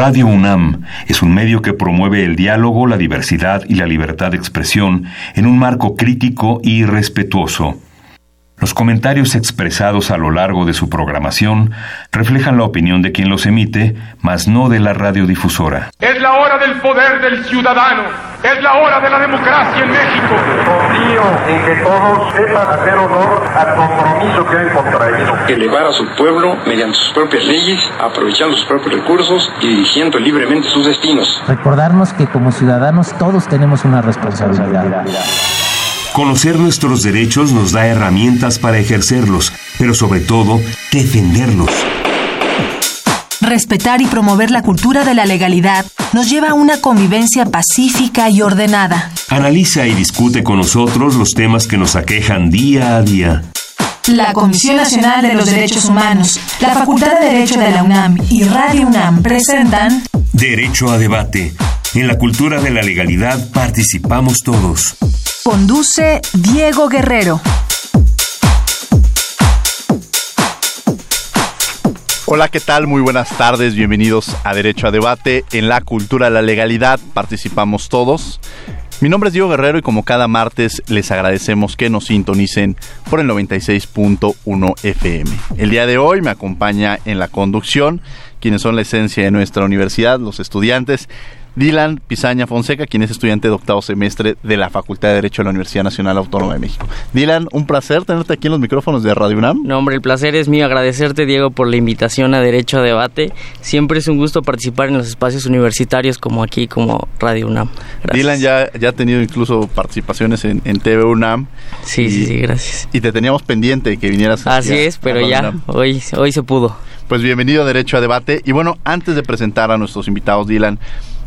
Radio UNAM es un medio que promueve el diálogo, la diversidad y la libertad de expresión en un marco crítico y respetuoso. Los comentarios expresados a lo largo de su programación reflejan la opinión de quien los emite, mas no de la radiodifusora. Es la hora del poder del ciudadano, es la hora de la democracia en México. Confío en que todos sepan hacer honor al compromiso que han contraído. Elevar a su pueblo mediante sus propias leyes, aprovechando sus propios recursos y dirigiendo libremente sus destinos. Recordarnos que como ciudadanos todos tenemos una responsabilidad. Conocer nuestros derechos nos da herramientas para ejercerlos, pero sobre todo, defenderlos. Respetar y promover la cultura de la legalidad nos lleva a una convivencia pacífica y ordenada. Analiza y discute con nosotros los temas que nos aquejan día a día. La Comisión Nacional de los Derechos Humanos, la Facultad de Derecho de la UNAM y Radio UNAM presentan Derecho a debate. En la cultura de la legalidad participamos todos. Conduce Diego Guerrero. Hola, ¿qué tal? Muy buenas tardes, bienvenidos a Derecho a Debate. En la cultura de la legalidad participamos todos. Mi nombre es Diego Guerrero y como cada martes les agradecemos que nos sintonicen por el 96.1 FM. El día de hoy me acompaña en la conducción quienes son la esencia de nuestra universidad, los estudiantes. Dylan Pizaña Fonseca, quien es estudiante de octavo semestre de la Facultad de Derecho de la Universidad Nacional Autónoma de México. Dylan, un placer tenerte aquí en los micrófonos de Radio UNAM. No, hombre, el placer es mío. Agradecerte, Diego, por la invitación a Derecho a Debate. Siempre es un gusto participar en los espacios universitarios como aquí, como Radio UNAM. Gracias. Dylan ya, ya ha tenido incluso participaciones en, en TV UNAM. Sí, y, sí, sí, gracias. Y te teníamos pendiente que vinieras. Así es, pero ya, hoy, hoy se pudo. Pues bienvenido a Derecho a Debate. Y bueno, antes de presentar a nuestros invitados, Dylan,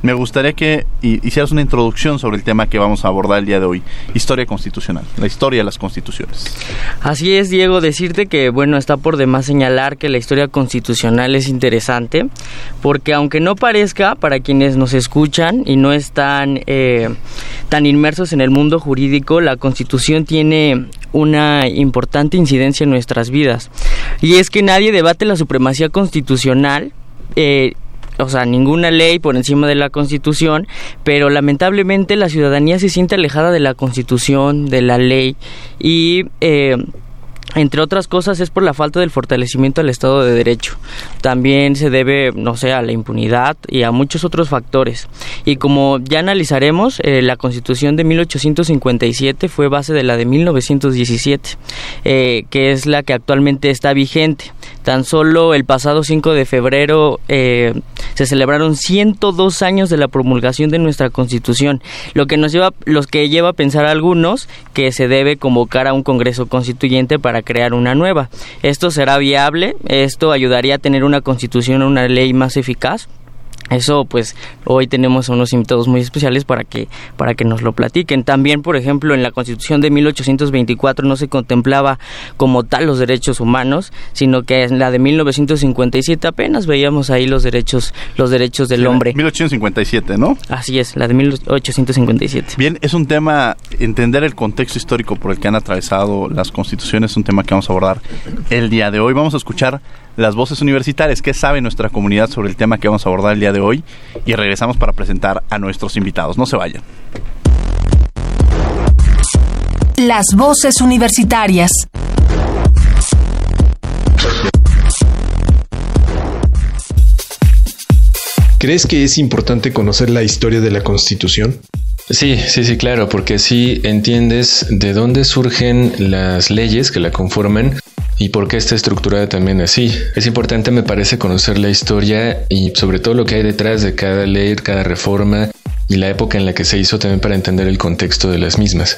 me gustaría que hicieras una introducción sobre el tema que vamos a abordar el día de hoy, historia constitucional, la historia de las constituciones. Así es, Diego, decirte que, bueno, está por demás señalar que la historia constitucional es interesante, porque aunque no parezca, para quienes nos escuchan y no están eh, tan inmersos en el mundo jurídico, la constitución tiene una importante incidencia en nuestras vidas. Y es que nadie debate la supremacía constitucional. Eh, o sea, ninguna ley por encima de la Constitución, pero lamentablemente la ciudadanía se siente alejada de la Constitución, de la ley y eh, entre otras cosas es por la falta del fortalecimiento al Estado de Derecho. También se debe, no sé, a la impunidad y a muchos otros factores. Y como ya analizaremos, eh, la Constitución de 1857 fue base de la de 1917, eh, que es la que actualmente está vigente. Tan solo el pasado 5 de febrero eh, se celebraron 102 años de la promulgación de nuestra Constitución, lo que nos lleva, los que lleva a pensar a algunos que se debe convocar a un Congreso Constituyente para crear una nueva. Esto será viable, esto ayudaría a tener una constitución, una ley más eficaz. Eso pues hoy tenemos unos invitados muy especiales para que para que nos lo platiquen. También, por ejemplo, en la Constitución de 1824 no se contemplaba como tal los derechos humanos, sino que en la de 1957 apenas veíamos ahí los derechos los derechos del hombre. 1857, ¿no? Así es, la de 1857. Bien, es un tema, entender el contexto histórico por el que han atravesado las constituciones, es un tema que vamos a abordar el día de hoy. Vamos a escuchar las voces universitarias, qué sabe nuestra comunidad sobre el tema que vamos a abordar el día de hoy y regresamos para presentar a nuestros invitados. No se vayan. Las voces universitarias. ¿Crees que es importante conocer la historia de la Constitución? Sí, sí, sí, claro, porque así entiendes de dónde surgen las leyes que la conforman y por qué está estructurada también así. Es importante, me parece, conocer la historia y sobre todo lo que hay detrás de cada ley, cada reforma y la época en la que se hizo también para entender el contexto de las mismas.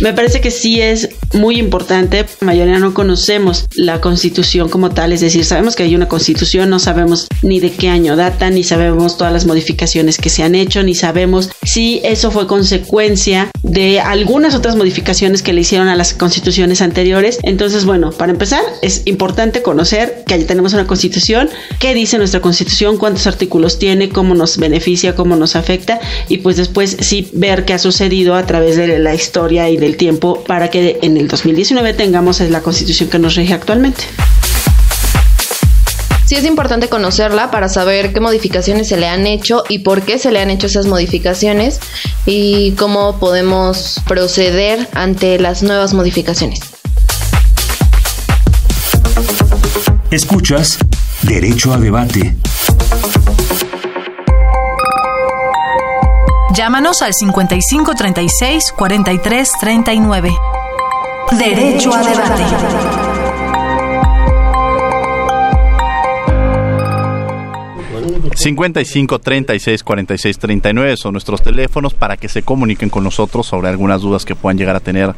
Me parece que sí es muy importante. La mayoría no conocemos la constitución como tal, es decir, sabemos que hay una constitución, no sabemos ni de qué año data, ni sabemos todas las modificaciones que se han hecho, ni sabemos si eso fue consecuencia de algunas otras modificaciones que le hicieron a las constituciones anteriores. Entonces, bueno, para empezar, es importante conocer que allí tenemos una constitución, qué dice nuestra constitución, cuántos artículos tiene, cómo nos beneficia, cómo nos afecta, y pues después sí ver qué ha sucedido a través de la historia y del tiempo para que en el 2019 tengamos la constitución que nos rige actualmente. sí es importante conocerla para saber qué modificaciones se le han hecho y por qué se le han hecho esas modificaciones y cómo podemos proceder ante las nuevas modificaciones. Escuchas Derecho a Debate. Llámanos al 55 36 43 39. Derecho a debate. 55 36 46 39 son nuestros teléfonos para que se comuniquen con nosotros sobre algunas dudas que puedan llegar a tener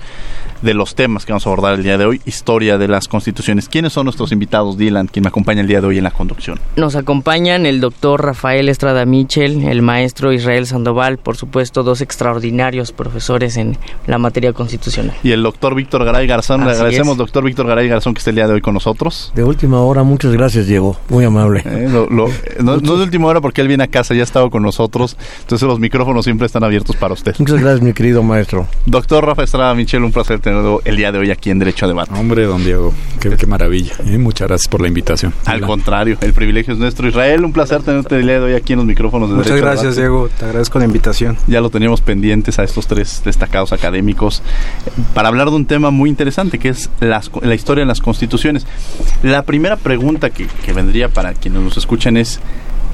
de los temas que vamos a abordar el día de hoy, historia de las constituciones. ¿Quiénes son nuestros invitados, Dylan, quien me acompaña el día de hoy en la conducción? Nos acompañan el doctor Rafael Estrada Michel, el maestro Israel Sandoval, por supuesto, dos extraordinarios profesores en la materia constitucional. Y el doctor Víctor Garay Garzón, le agradecemos, doctor Víctor Garay Garzón, que esté el día de hoy con nosotros. De última hora, muchas gracias, Diego, muy amable. Eh, no, no, de última hora porque él viene a casa, ya ha estado con nosotros, entonces los micrófonos siempre están abiertos para usted. Muchas gracias, mi querido maestro. Doctor Rafael Estrada Michel, un placer tener el día de hoy aquí en Derecho a Debate. Hombre, don Diego, qué, maravilla. ¿eh? Muchas gracias por la invitación. Al contrario, el privilegio es nuestro. Israel, un placer tenerte el día de hoy aquí en los micrófonos de Muchas gracias, Diego. Te agradezco la invitación. Ya lo teníamos pendientes a estos tres destacados académicos para hablar de un tema muy interesante que es la historia de las constituciones. La primera pregunta que, que vendría para quienes nos escuchan es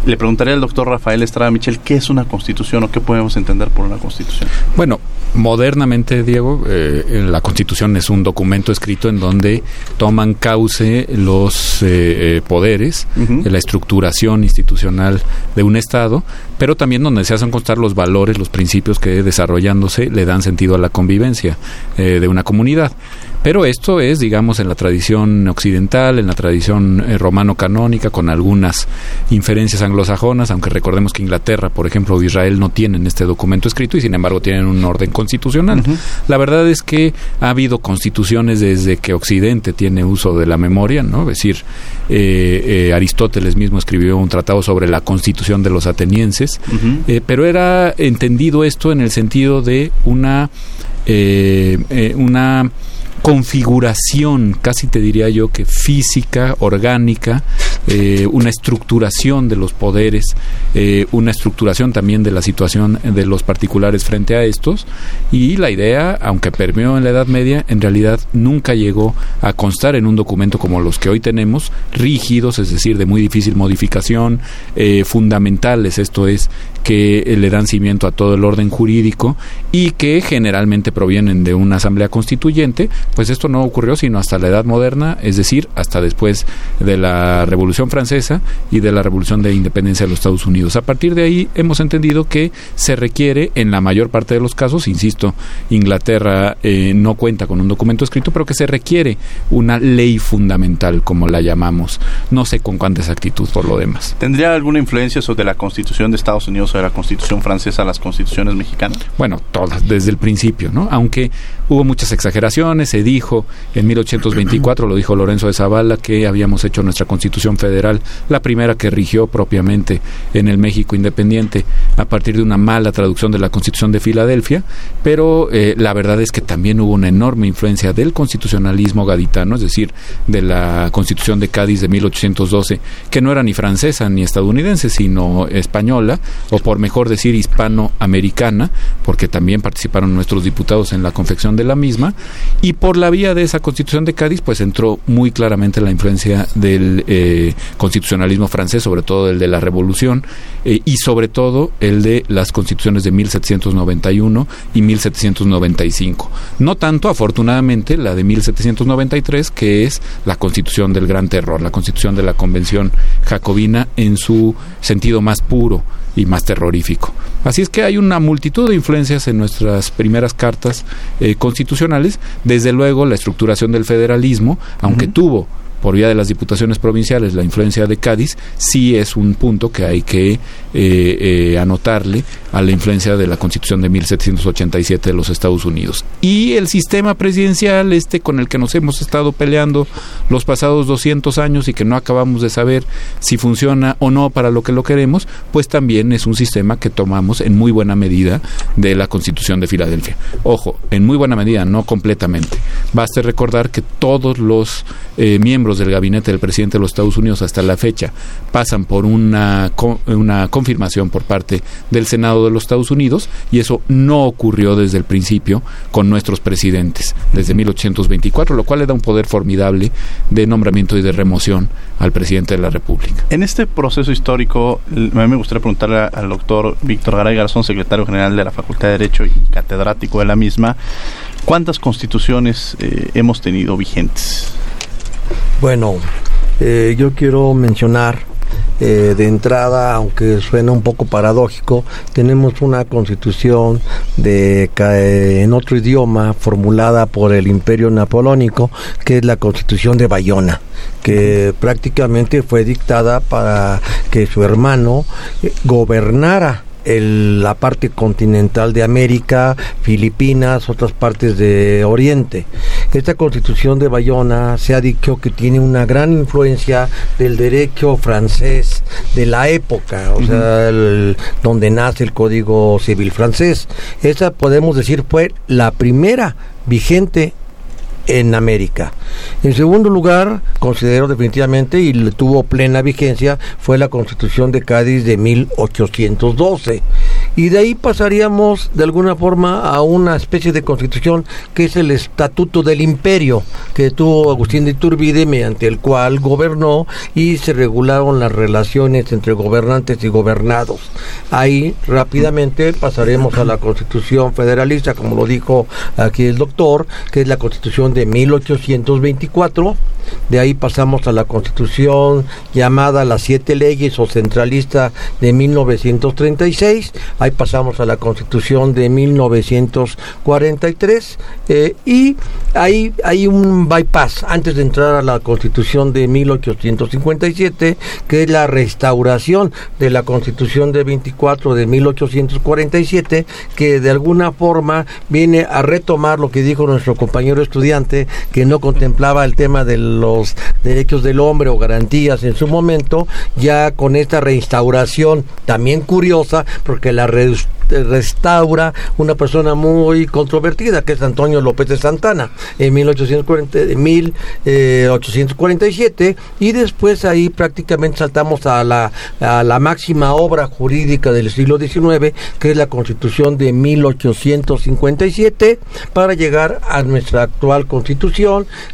le preguntaría al doctor Rafael Estrada Michel qué es una constitución o qué podemos entender por una constitución. Bueno, modernamente, Diego, eh, la constitución es un documento escrito en donde toman cauce los eh, eh, poderes, la estructuración institucional de un Estado, pero también donde se hacen constar los valores, los principios que desarrollándose le dan sentido a la convivencia de una comunidad. Pero esto es, digamos, en la tradición occidental, en la tradición eh, romano-canónica, con algunas inferencias anglosajonas, aunque recordemos que Inglaterra, por ejemplo, o Israel no tienen este documento escrito y sin embargo tienen un orden constitucional. La verdad es que ha habido constituciones desde que Occidente tiene uso de la memoria, ¿no? Es decir, eh, eh, Aristóteles mismo escribió un tratado sobre la constitución de los atenienses, pero era entendido esto en el sentido de una una configuración, casi te diría yo que física, orgánica, eh, una estructuración de los poderes, eh, una estructuración también de la situación de los particulares frente a estos, y la idea, aunque permeó en la Edad Media, en realidad nunca llegó a constar en un documento como los que hoy tenemos, rígidos, es decir, de muy difícil modificación, eh, fundamentales, esto es, que le dan cimiento a todo el orden jurídico y que generalmente provienen de una asamblea constituyente, pues esto no ocurrió sino hasta la Edad Moderna, es decir, hasta después de la Revolución Francesa y de la Revolución de Independencia de los Estados Unidos. A partir de ahí hemos entendido que se requiere, en la mayor parte de los casos, insisto, Inglaterra eh, no cuenta con un documento escrito, pero que se requiere una ley fundamental, como la llamamos. No sé con cuánta exactitud por lo demás. ¿Tendría alguna influencia sobre la Constitución de Estados Unidos de la Constitución francesa a las constituciones mexicanas? Bueno, todas, desde el principio, ¿no? Aunque hubo muchas exageraciones, dijo en 1824, lo dijo Lorenzo de Zavala, que habíamos hecho nuestra Constitución Federal, la primera que rigió propiamente en el México independiente a partir de una mala traducción de la Constitución de Filadelfia, pero eh, la verdad es que también hubo una enorme influencia del constitucionalismo gaditano, es decir, de la Constitución de Cádiz de 1812, que no era ni francesa ni estadounidense, sino española, o por mejor decir hispanoamericana, porque también participaron nuestros diputados en la confección de la misma, y por la vía de esa constitución de Cádiz, pues entró muy claramente la influencia del eh, constitucionalismo francés, sobre todo el de la Revolución, eh, y sobre todo el de las constituciones de 1791 y 1795. No tanto, afortunadamente, la de 1793, que es la constitución del Gran Terror, la constitución de la Convención Jacobina en su sentido más puro y más terrorífico. Así es que hay una multitud de influencias en nuestras primeras cartas eh, constitucionales, desde luego la estructuración del federalismo, aunque tuvo por vía de las diputaciones provinciales la influencia de Cádiz, sí es un punto que hay que eh, eh, anotarle a la influencia de la Constitución de 1787 de los Estados Unidos. Y el sistema presidencial, este con el que nos hemos estado peleando los pasados 200 años y que no acabamos de saber si funciona o no para lo que lo queremos, pues también es un sistema que tomamos en muy buena medida de la Constitución de Filadelfia. Ojo, en muy buena medida, no completamente. Baste recordar que todos los eh, miembros miembros del gabinete del presidente de los Estados Unidos hasta la fecha pasan por una, una confirmación por parte del Senado de los Estados Unidos y eso no ocurrió desde el principio con nuestros presidentes, desde 1824, lo cual le da un poder formidable de nombramiento y de remoción al presidente de la República. En este proceso histórico, a mí me gustaría preguntarle al doctor Víctor Garay Garzón, secretario general de la Facultad de Derecho y catedrático de la misma, ¿cuántas constituciones eh, hemos tenido vigentes? Bueno, eh, yo quiero mencionar eh, de entrada, aunque suena un poco paradójico, tenemos una constitución de, en otro idioma formulada por el Imperio Napoleónico, que es la constitución de Bayona, que prácticamente fue dictada para que su hermano gobernara la parte continental de América, Filipinas, otras partes de Oriente. Esta constitución de Bayona se ha dicho que tiene una gran influencia del derecho francés de la época, o sea, donde nace el Código Civil francés. Esa podemos decir fue la primera vigente en América. En segundo lugar, considero definitivamente y tuvo plena vigencia fue la Constitución de Cádiz de 1812. Y de ahí pasaríamos de alguna forma a una especie de constitución que es el Estatuto del Imperio que tuvo Agustín de Iturbide mediante el cual gobernó y se regularon las relaciones entre gobernantes y gobernados. Ahí rápidamente pasaremos a la Constitución Federalista, como lo dijo aquí el doctor, que es la Constitución de 1824 de ahí pasamos a la constitución llamada las siete leyes o centralista de 1936, ahí pasamos a la constitución de 1943 eh, y ahí hay un bypass antes de entrar a la constitución de 1857 que es la restauración de la constitución de 24 de 1847 que de alguna forma viene a retomar lo que dijo nuestro compañero estudiante que no contemplaba el tema del los derechos del hombre o garantías en su momento, ya con esta reinstauración también curiosa, porque la restaura una persona muy controvertida, que es Antonio López de Santana, en 1840, 1847, y después ahí prácticamente saltamos a la, a la máxima obra jurídica del siglo XIX, que es la Constitución de 1857, para llegar a nuestra actual Constitución,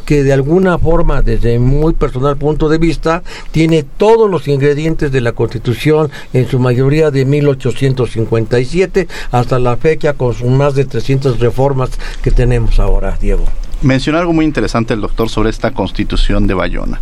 que de alguna forma, desde muy personal punto de vista, tiene todos los ingredientes de la Constitución, en su mayoría de 1857, hasta la fecha con más de 300 reformas que tenemos ahora, Diego. Mencionó algo muy interesante el doctor sobre esta constitución de Bayona.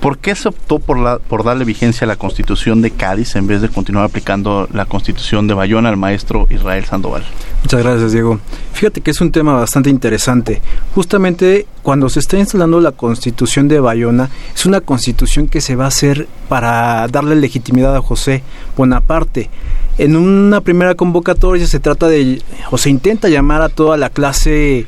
¿Por qué se optó por, la, por darle vigencia a la constitución de Cádiz en vez de continuar aplicando la constitución de Bayona al maestro Israel Sandoval? Muchas gracias, Diego. Fíjate que es un tema bastante interesante. Justamente cuando se está instalando la constitución de Bayona, es una constitución que se va a hacer para darle legitimidad a José Bonaparte. En una primera convocatoria se trata de, o se intenta llamar a toda la clase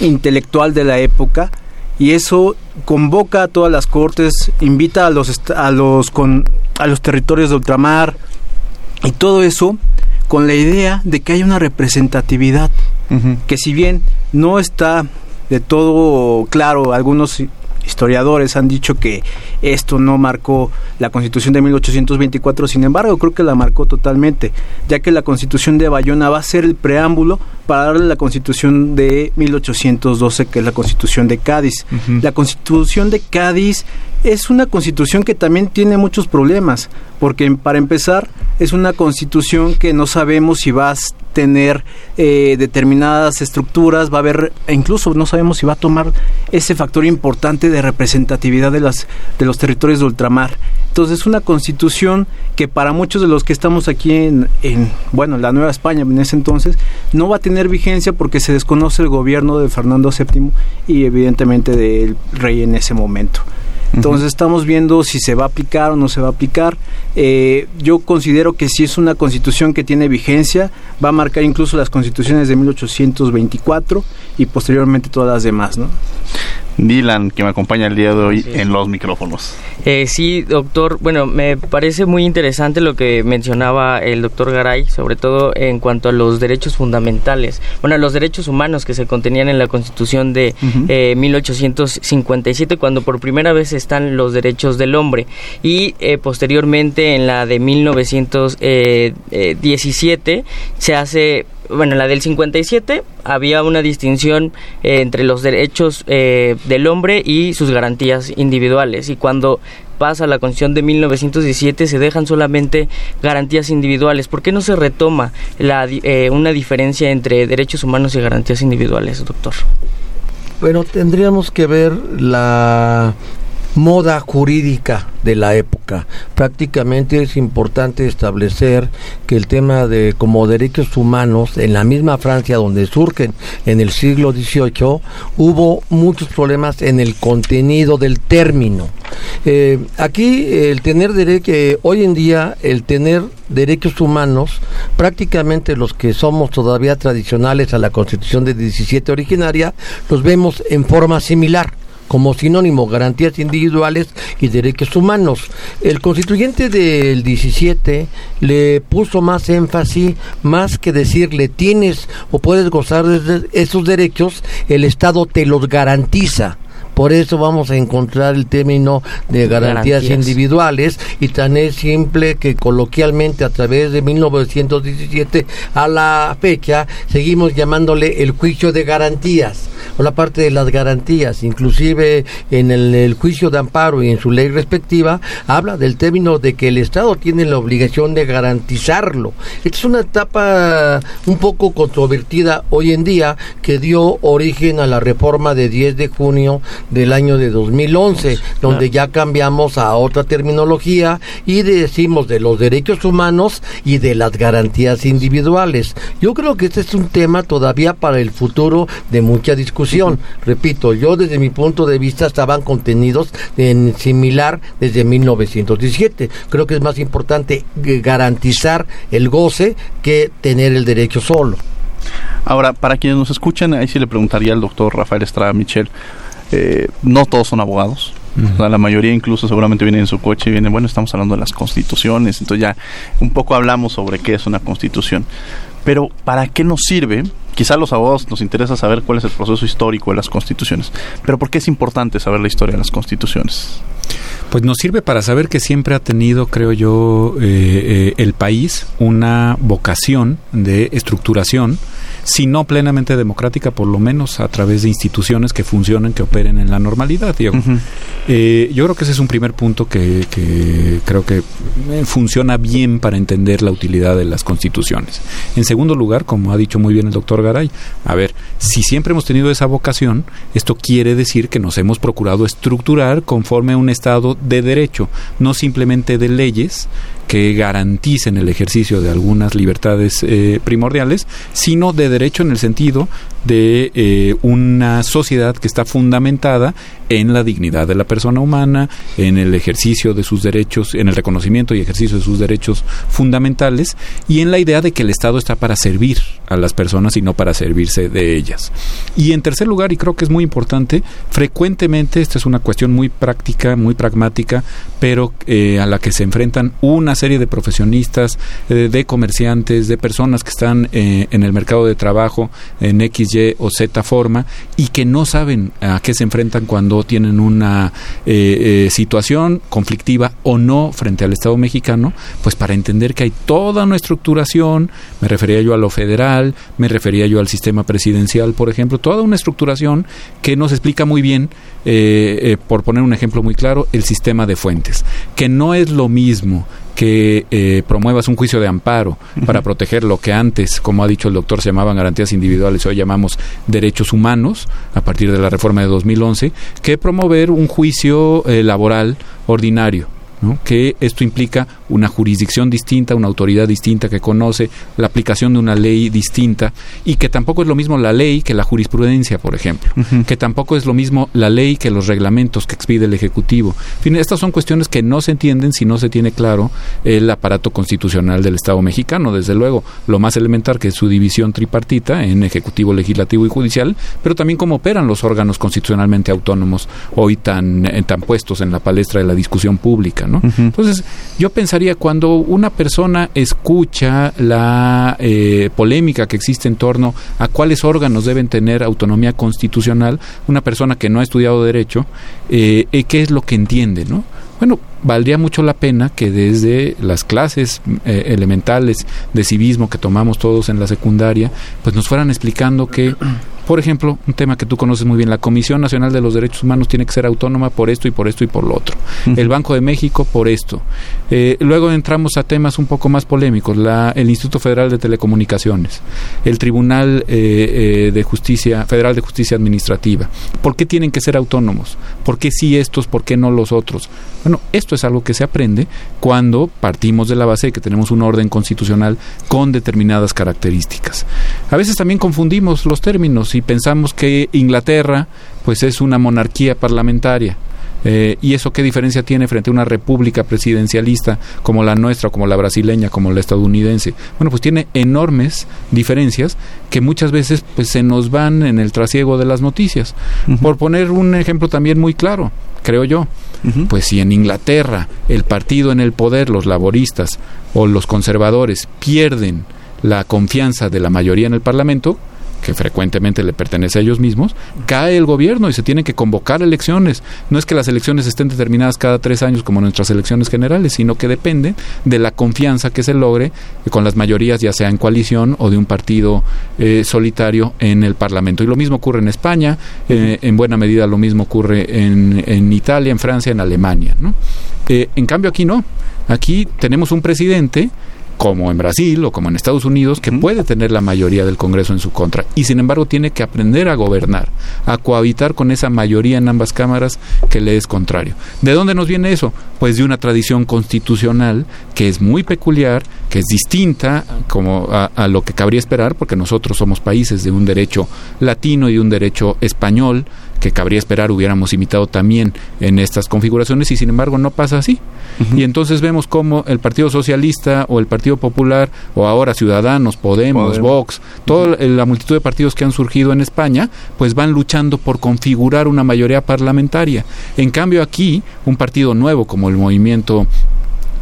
intelectual de la época, y eso convoca a todas las cortes, invita a los a los con a los territorios de ultramar y todo eso con la idea de que hay una representatividad que si bien no está de todo claro, algunos historiadores han dicho que esto no marcó la Constitución de 1824, sin embargo, creo que la marcó totalmente, ya que la Constitución de Bayona va a ser el preámbulo para darle la Constitución de 1812, que es la Constitución de Cádiz. La Constitución de Cádiz es una constitución que también tiene muchos problemas, porque para empezar es una constitución que no sabemos si va a tener eh, determinadas estructuras, va a haber, e incluso no sabemos si va a tomar ese factor importante de representatividad de, las, de los territorios de ultramar. Entonces es una constitución que para muchos de los que estamos aquí en, en, la Nueva España en ese entonces, no va a tener vigencia porque se desconoce el gobierno de Fernando VII y evidentemente del rey en ese momento. Entonces estamos viendo si se va a aplicar o no se va a aplicar. Eh, yo considero que si es una constitución que tiene vigencia, va a marcar incluso las constituciones de 1824 y posteriormente todas las demás, ¿no? Dylan, que me acompaña el día de hoy en los micrófonos. Eh, sí, doctor. Bueno, me parece muy interesante lo que mencionaba el doctor Garay, sobre todo en cuanto a los derechos fundamentales, bueno, los derechos humanos que se contenían en la Constitución de 1857, eh, cuando por primera vez están los derechos del hombre, y eh, posteriormente en la de 1917 se hace bueno, la del 57 había una distinción eh, entre los derechos eh, del hombre y sus garantías individuales. Y cuando pasa la Constitución de 1917 se dejan solamente garantías individuales. ¿Por qué no se retoma la, eh, una diferencia entre derechos humanos y garantías individuales, doctor? Bueno, tendríamos que ver la moda jurídica de la época. Prácticamente es importante establecer que el tema de como derechos humanos en la misma Francia donde surgen en el siglo XVIII hubo muchos problemas en el contenido del término. Eh, aquí el tener derecho, eh, hoy en día el tener derechos humanos, prácticamente los que somos todavía tradicionales a la Constitución de 17 originaria, los vemos en forma similar como sinónimo garantías individuales y derechos humanos. El constituyente del 17 le puso más énfasis, más que decirle tienes o puedes gozar de esos derechos, el Estado te los garantiza. Por eso vamos a encontrar el término de garantías, individuales y tan es simple que coloquialmente a través de 1917 a la fecha seguimos llamándole el juicio de garantías o la parte de las garantías, inclusive en el, juicio de amparo y en su ley respectiva habla del término de que el Estado tiene la obligación de garantizarlo. Esta es una etapa un poco controvertida hoy en día que dio origen a la reforma de 10 de junio del año de 2011, donde ya cambiamos a otra terminología y decimos de los derechos humanos y de las garantías individuales. Yo creo que este es un tema todavía para el futuro de mucha discusión. Repito, yo desde mi punto de vista estaban contenidos en similar desde 1917. Creo que es más importante garantizar el goce que tener el derecho solo. Ahora, para quienes nos escuchan, ahí sí le preguntaría al doctor Rafael Estrada Michel, eh, no todos son abogados. la mayoría incluso seguramente vienen en su coche y vienen, bueno, estamos hablando de las constituciones, entonces ya un poco hablamos sobre qué es una constitución. Pero ¿para qué nos sirve? Quizá a los abogados nos interesa saber cuál es el proceso histórico de las constituciones, pero ¿por qué es importante saber la historia de las constituciones? Pues nos sirve para saber que siempre ha tenido, creo yo, eh, eh, el país una vocación de estructuración si no plenamente democrática, por lo menos a través de instituciones que funcionen, que operen en la normalidad. Eh, yo creo que ese es un primer punto que, creo que funciona bien para entender la utilidad de las constituciones. En segundo lugar, como ha dicho muy bien el doctor Garay, a ver, si siempre hemos tenido esa vocación, esto quiere decir que nos hemos procurado estructurar conforme a un Estado de derecho, no simplemente de leyes, que garanticen el ejercicio de algunas libertades eh, primordiales, sino de derecho en el sentido de eh, una sociedad que está fundamentada en la dignidad de la persona humana, en el ejercicio de sus derechos, en el reconocimiento y ejercicio de sus derechos fundamentales y en la idea de que el Estado está para servir a las personas y no para servirse de ellas. Y en tercer lugar, y creo que es muy importante, frecuentemente, esta es una cuestión muy práctica, muy pragmática, pero eh, a la que se enfrentan una serie de profesionistas, eh, de comerciantes, de personas que están en el mercado de trabajo en X, o Z forma y que no saben a qué se enfrentan cuando tienen una eh, eh, situación conflictiva o no frente al Estado mexicano, pues para entender que hay toda una estructuración, me refería yo a lo federal, me refería yo al sistema presidencial, por ejemplo, toda una estructuración que nos explica muy bien, eh, por poner un ejemplo muy claro, el sistema de fuentes, que no es lo mismo que eh, promuevas un juicio de amparo para proteger lo que antes, como ha dicho el doctor, se llamaban garantías individuales, hoy llamamos derechos humanos, a partir de la reforma de 2011, que promover un juicio eh, laboral ordinario que esto implica una jurisdicción distinta, una autoridad distinta que conoce la aplicación de una ley distinta y que tampoco es lo mismo la ley que la jurisprudencia, por ejemplo, que tampoco es lo mismo la ley que los reglamentos que expide el Ejecutivo. En fin, estas son cuestiones que no se entienden si no se tiene claro el aparato constitucional del Estado mexicano, desde luego, lo más elemental que es su división tripartita en Ejecutivo, Legislativo y Judicial, pero también cómo operan los órganos constitucionalmente autónomos hoy tan, eh, tan puestos en la palestra de la discusión pública. Entonces, yo pensaría cuando una persona escucha la eh, polémica que existe en torno a cuáles órganos deben tener autonomía constitucional, una persona que no ha estudiado derecho, eh, eh, ¿qué es lo que entiende? ¿no? Bueno, valdría mucho la pena que desde las clases elementales de civismo que tomamos todos en la secundaria, pues nos fueran explicando que por ejemplo, un tema que tú conoces muy bien, la Comisión Nacional de los Derechos Humanos tiene que ser autónoma por esto y por esto y por lo otro. El Banco de México por esto. Eh, luego entramos a temas un poco más polémicos, la, el Instituto Federal de Telecomunicaciones, el Tribunal eh, eh, de Justicia Federal de Justicia Administrativa. ¿Por qué tienen que ser autónomos? ¿Por qué sí estos? ¿Por qué no los otros? Bueno, esto es algo que se aprende cuando partimos de la base de que tenemos un orden constitucional con determinadas características. A veces también confundimos los términos y pensamos que Inglaterra pues es una monarquía parlamentaria. Eh, ¿Y eso qué diferencia tiene frente a una república presidencialista como la nuestra, como la brasileña, como la estadounidense? Bueno, pues tiene enormes diferencias que muchas veces pues se nos van en el trasiego de las noticias. Por poner un ejemplo también muy claro, creo yo, pues si en Inglaterra el partido en el poder, los laboristas o los conservadores pierden la confianza de la mayoría en el Parlamento, que frecuentemente le pertenece a ellos mismos, cae el gobierno y se tienen que convocar elecciones. No es que las elecciones estén determinadas cada tres años como nuestras elecciones generales, sino que depende de la confianza que se logre con las mayorías, ya sea en coalición o de un partido eh, solitario en el Parlamento. Y lo mismo ocurre en España, eh, en buena medida lo mismo ocurre en, en Italia, en Francia, en Alemania. ¿no? Eh, en cambio aquí no. Aquí tenemos un presidente como en Brasil o como en Estados Unidos, que puede tener la mayoría del Congreso en su contra y sin embargo tiene que aprender a gobernar, a cohabitar con esa mayoría en ambas cámaras que le es contrario. ¿De dónde nos viene eso? Pues de una tradición constitucional que es muy peculiar, que es distinta como a, a lo que cabría esperar, porque nosotros somos países de un derecho latino y de un derecho español, que cabría esperar hubiéramos imitado también en estas configuraciones y sin embargo no pasa así. Y entonces vemos cómo el Partido Socialista o el Partido Popular o ahora Ciudadanos, Podemos, Vox, toda la multitud de partidos que han surgido en España, pues van luchando por configurar una mayoría parlamentaria. En cambio aquí, un partido nuevo como el Movimiento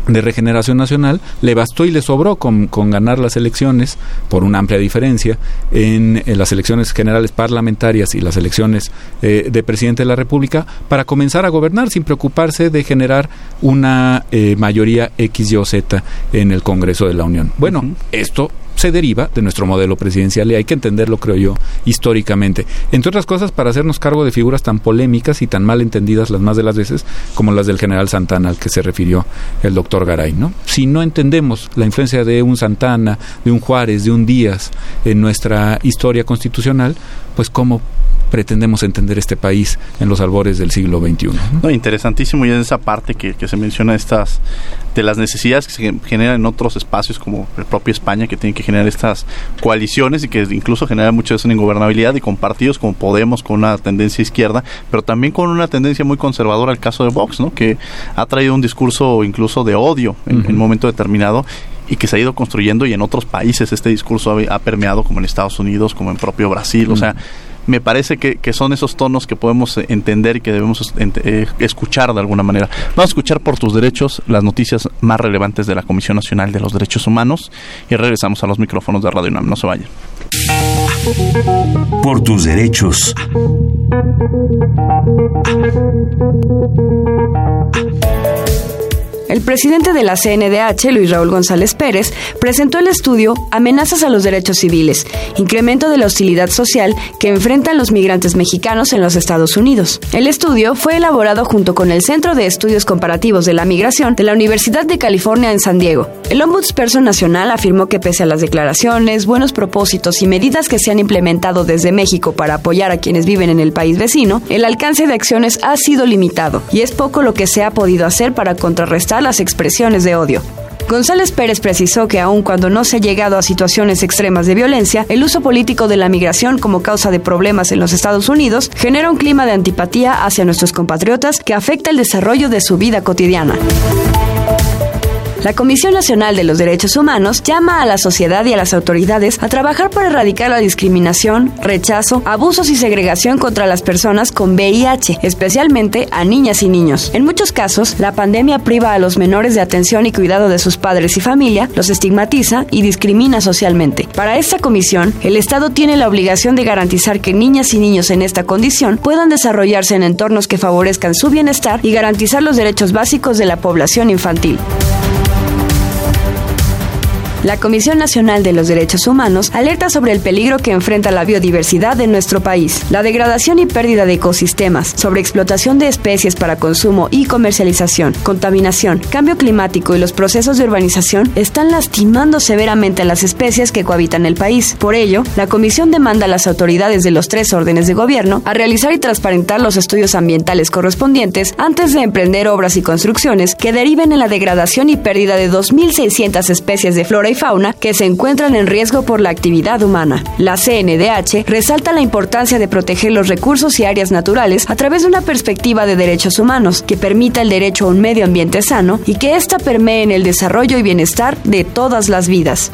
de Regeneración Nacional, le bastó y le sobró con, con ganar las elecciones por una amplia diferencia en, las elecciones generales parlamentarias y las elecciones eh, de presidente de la República para comenzar a gobernar sin preocuparse de generar una eh, mayoría X, Y o Z en el Congreso de la Unión. Bueno, esto se deriva de nuestro modelo presidencial y hay que entenderlo, creo yo, históricamente. Entre otras cosas, para hacernos cargo de figuras tan polémicas y tan mal entendidas las más de las veces como las del general Santana al que se refirió el doctor Garay. ¿no? Si no entendemos la influencia de un Santana, de un Juárez, de un Díaz en nuestra historia constitucional, pues cómo pretendemos entender este país en los albores del siglo XXI. ¿no? interesantísimo y en esa parte que, que, se menciona estas de las necesidades que se generan en otros espacios como el propio España que tiene que generar estas coaliciones y que incluso genera mucho eso en ingobernabilidad y con partidos como Podemos con una tendencia izquierda, pero también con una tendencia muy conservadora el caso de Vox, ¿no? que ha traído un discurso incluso de odio en, uh -huh. en un momento determinado y que se ha ido construyendo y en otros países este discurso ha, ha permeado como en Estados Unidos, como en propio Brasil, o sea, me parece que, que, son esos tonos que podemos entender y que debemos eh, escuchar de alguna manera. Vamos a escuchar por tus derechos las noticias más relevantes de la Comisión Nacional de los Derechos Humanos y regresamos a los micrófonos de Radio UNAM. No se vayan. Por tus derechos. El presidente de la CNDH, Luis Raúl González Pérez, presentó el estudio Amenazas a los Derechos Civiles, incremento de la hostilidad social que enfrentan los migrantes mexicanos en los Estados Unidos. El estudio fue elaborado junto con el Centro de Estudios Comparativos de la Migración de la Universidad de California en San Diego. El Ombudsperson Nacional afirmó que pese a las declaraciones, buenos propósitos y medidas que se han implementado desde México para apoyar a quienes viven en el país vecino, el alcance de acciones ha sido limitado y es poco lo que se ha podido hacer para contrarrestar las expresiones de odio. González Pérez precisó que aun cuando no se ha llegado a situaciones extremas de violencia, el uso político de la migración como causa de problemas en los Estados Unidos genera un clima de antipatía hacia nuestros compatriotas que afecta el desarrollo de su vida cotidiana. La Comisión Nacional de los Derechos Humanos llama a la sociedad y a las autoridades a trabajar para erradicar la discriminación, rechazo, abusos y segregación contra las personas con VIH, especialmente a niñas y niños. En muchos casos, la pandemia priva a los menores de atención y cuidado de sus padres y familia, los estigmatiza y discrimina socialmente. Para esta comisión, el Estado tiene la obligación de garantizar que niñas y niños en esta condición puedan desarrollarse en entornos que favorezcan su bienestar y garantizar los derechos básicos de la población infantil. La Comisión Nacional de los Derechos Humanos alerta sobre el peligro que enfrenta la biodiversidad de nuestro país, la degradación y pérdida de ecosistemas, sobre explotación de especies para consumo y comercialización, contaminación, cambio climático y los procesos de urbanización están lastimando severamente a las especies que cohabitan el país. Por ello, la Comisión demanda a las autoridades de los tres órdenes de gobierno a realizar y transparentar los estudios ambientales correspondientes antes de emprender obras y construcciones que deriven en la degradación y pérdida de 2.600 especies de flora y fauna que se encuentran en riesgo por la actividad humana. La CNDH resalta la importancia de proteger los recursos y áreas naturales a través de una perspectiva de derechos humanos que permita el derecho a un medio ambiente sano y que ésta permee en el desarrollo y bienestar de todas las vidas.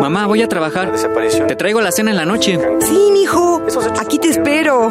Mamá, voy a trabajar. Te traigo la cena en la noche. Sí, mijo. Aquí te espero.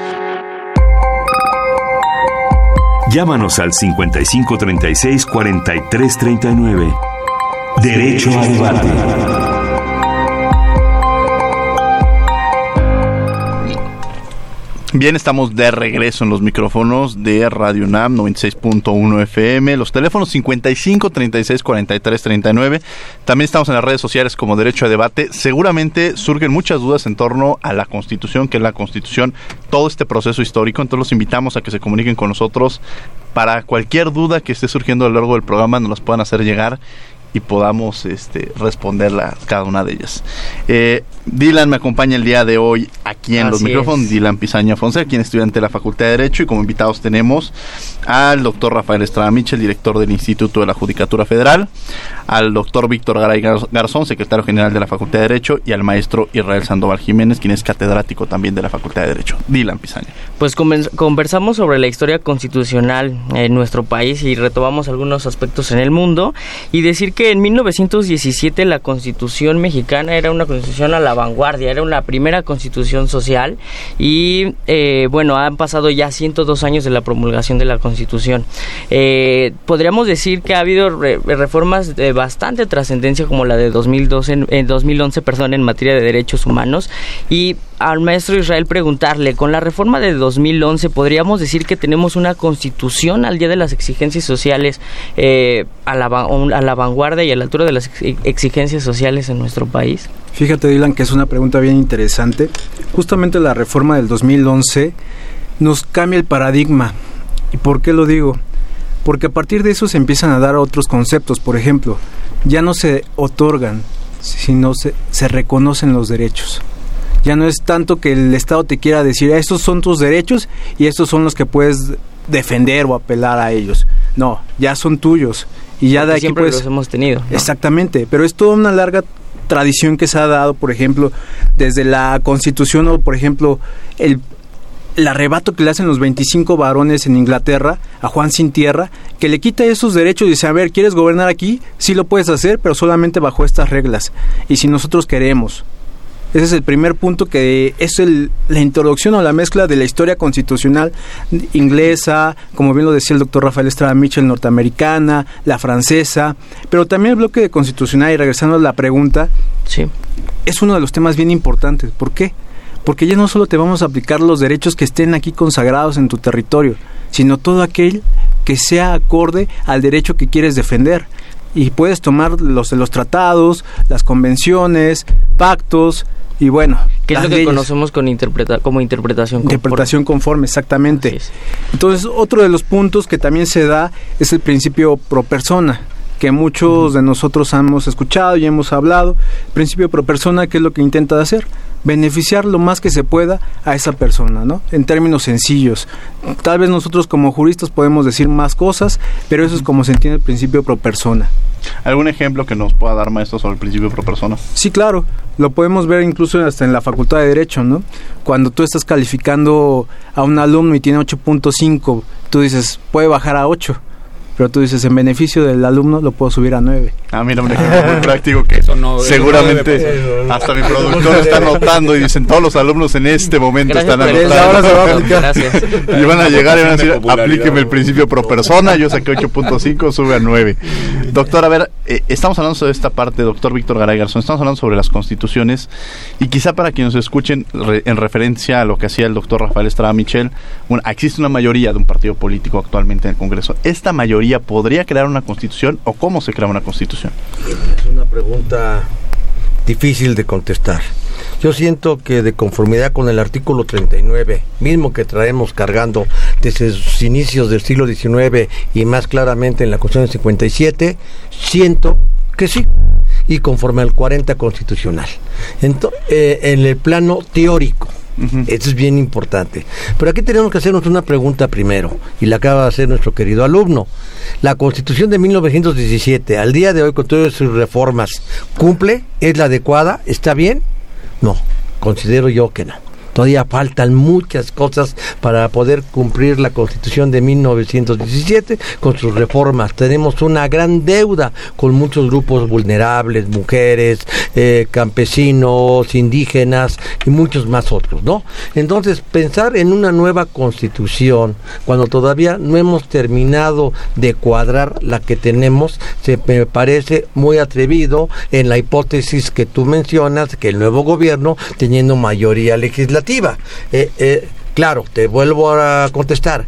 Llámanos al 5536 4339. Derecho a Debate. Bien, estamos de regreso en los micrófonos de Radio NAM 96.1 FM, los teléfonos 55 36 43 39. También estamos en las redes sociales como Derecho a Debate. Seguramente surgen muchas dudas en torno a la Constitución, que es la Constitución, todo este proceso histórico. Entonces los invitamos a que se comuniquen con nosotros para cualquier duda que esté surgiendo a lo largo del programa, nos las puedan hacer llegar y podamos este, responderla cada una de ellas. Eh, Dylan me acompaña el día de hoy aquí en los micrófonos, es. Dylan Pizaña Fonseca, quien es estudiante de la Facultad de Derecho y como invitados tenemos al doctor Rafael Estrada Michel, director del Instituto de la Judicatura Federal, al doctor Víctor Garay Gar- Garzón, secretario general de la Facultad de Derecho y al maestro Israel Sandoval Jiménez, quien es catedrático también de la Facultad de Derecho. Dylan Pizaña. Pues conversamos sobre la historia constitucional en nuestro país y retomamos algunos aspectos en el mundo y decir que en 1917 la constitución mexicana era una constitución a la vanguardia, era una primera constitución social y eh, bueno, han pasado ya 102 años de la promulgación de la constitución. Eh, podríamos decir que ha habido re- reformas de bastante trascendencia como la de 2012, en, en 2011 perdón, en materia de derechos humanos y al maestro Israel preguntarle, con la reforma de 2011 podríamos decir que tenemos una constitución al día de las exigencias sociales eh, a, la, a la vanguardia y a la altura de las ex- exigencias sociales en nuestro país. Fíjate, Dylan, que es una pregunta bien interesante. Justamente la reforma del 2011 nos cambia el paradigma. ¿Y por qué lo digo? Porque a partir de eso se empiezan a dar otros conceptos. Por ejemplo, ya no se otorgan, sino se, se reconocen los derechos. Ya no es tanto que el Estado te quiera decir, estos son tus derechos y estos son los que puedes defender o apelar a ellos. No, ya son tuyos. Y ya de aquí siempre pues los hemos tenido. ¿no? Exactamente, pero es toda una larga tradición que se ha dado, por ejemplo, desde la Constitución o, por ejemplo, el el arrebato que le hacen los 25 varones en Inglaterra a Juan sin tierra, que le quita esos derechos y dice, a ver, ¿quieres gobernar aquí? Sí lo puedes hacer, pero solamente bajo estas reglas. Y si nosotros queremos. Ese es el primer punto que es el, la introducción o la mezcla de la historia constitucional inglesa, como bien lo decía el doctor Rafael Estrada Mitchell, norteamericana, la francesa, pero también el bloque de constitucional, y regresando a la pregunta, sí. es uno de los temas bien importantes. ¿Por qué? Porque ya no solo te vamos a aplicar los derechos que estén aquí consagrados en tu territorio, sino todo aquel que sea acorde al derecho que quieres defender. Y puedes tomar los de los tratados, las convenciones, pactos, y bueno, que es lo que conocemos con interpreta como interpretación conforme. Interpretación conforme, exactamente. Entonces, otro de los puntos que también se da es el principio pro persona que muchos de nosotros hemos escuchado y hemos hablado. El principio pro persona, ¿qué es lo que intenta hacer? Beneficiar lo más que se pueda a esa persona, ¿no? En términos sencillos. Tal vez nosotros como juristas podemos decir más cosas, pero eso es como se entiende el principio pro persona. ¿Algún ejemplo que nos pueda dar, maestro, sobre el principio pro persona? Sí, claro. Lo podemos ver incluso hasta en la Facultad de Derecho, ¿no? Cuando tú estás calificando a un alumno y tiene 8.5, tú dices, puede bajar a 8 pero tú dices, en beneficio del alumno lo puedo subir a 9. Ah, mira, un ejemplo muy práctico que eso no, seguramente hasta mi productor está anotando y dicen, todos los alumnos en este momento están anotando. Ahora se va a aplicar. Y van a llegar y van a decir, aplíqueme el principio pro persona, yo saqué 8.5, sube a 9. Doctor, a ver, eh, estamos hablando sobre esta parte, doctor Víctor Garay Garzón, estamos hablando sobre las constituciones y quizá para quienes nos escuchen en referencia a lo que hacía el doctor Rafael Estrada Michel, bueno, existe una mayoría de un partido político actualmente en el Congreso. ¿Esta mayoría podría crear una constitución o cómo se crea una constitución? Es una pregunta difícil de contestar. Yo siento que de conformidad con el artículo 39, mismo que traemos cargando desde sus inicios del siglo XIX y más claramente en la Constitución 57, siento que sí, y conforme al 40 constitucional. Eh, en el plano teórico, eso es bien importante. Pero aquí tenemos que hacernos una pregunta primero, y la acaba de hacer nuestro querido alumno. La Constitución de 1917, al día de hoy, con todas sus reformas, ¿cumple? ¿Es la adecuada? ¿Está bien? No, considero yo que no. Todavía faltan muchas cosas para poder cumplir la Constitución de 1917 con sus reformas. Tenemos una gran deuda con muchos grupos vulnerables, mujeres, eh, campesinos, indígenas y muchos más otros, ¿no? Entonces, pensar en una nueva Constitución cuando todavía no hemos terminado de cuadrar la que tenemos, se me parece muy atrevido en la hipótesis que tú mencionas que el nuevo gobierno, teniendo mayoría legislativa, eh, eh, claro, te vuelvo a contestar.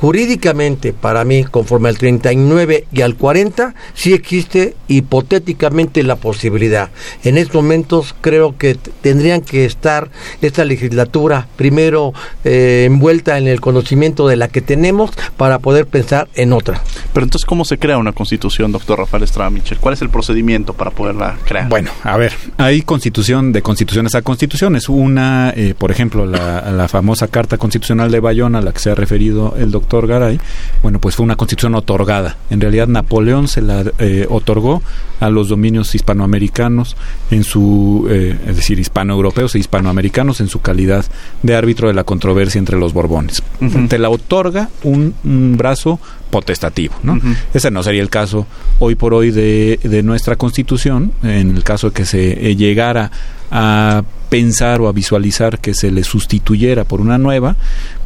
Jurídicamente, para mí, conforme al 39 y al 40, sí existe hipotéticamente la posibilidad. En estos momentos creo que tendrían que estar esta legislatura primero eh, envuelta en el conocimiento de la que tenemos para poder pensar en otra. Pero entonces, ¿cómo se crea una constitución, doctor Rafael Estrada Michel? ¿Cuál es el procedimiento para poderla crear? Bueno, a ver, hay constitución de constituciones a constituciones. Una, eh, por ejemplo, la, la famosa Carta Constitucional de Bayona, a la que se ha referido el doctor doctor Garay, bueno, pues fue una constitución otorgada. En realidad Napoleón se la eh, otorgó a los dominios hispanoamericanos en su, eh, es decir, hispanoeuropeos e hispanoamericanos en su calidad de árbitro de la controversia entre los Borbones. Te la otorga un, brazo potestativo, ¿no? Ese no sería el caso hoy por hoy de, de nuestra constitución, en el caso de que se eh, llegara a pensar o a visualizar que se le sustituyera por una nueva,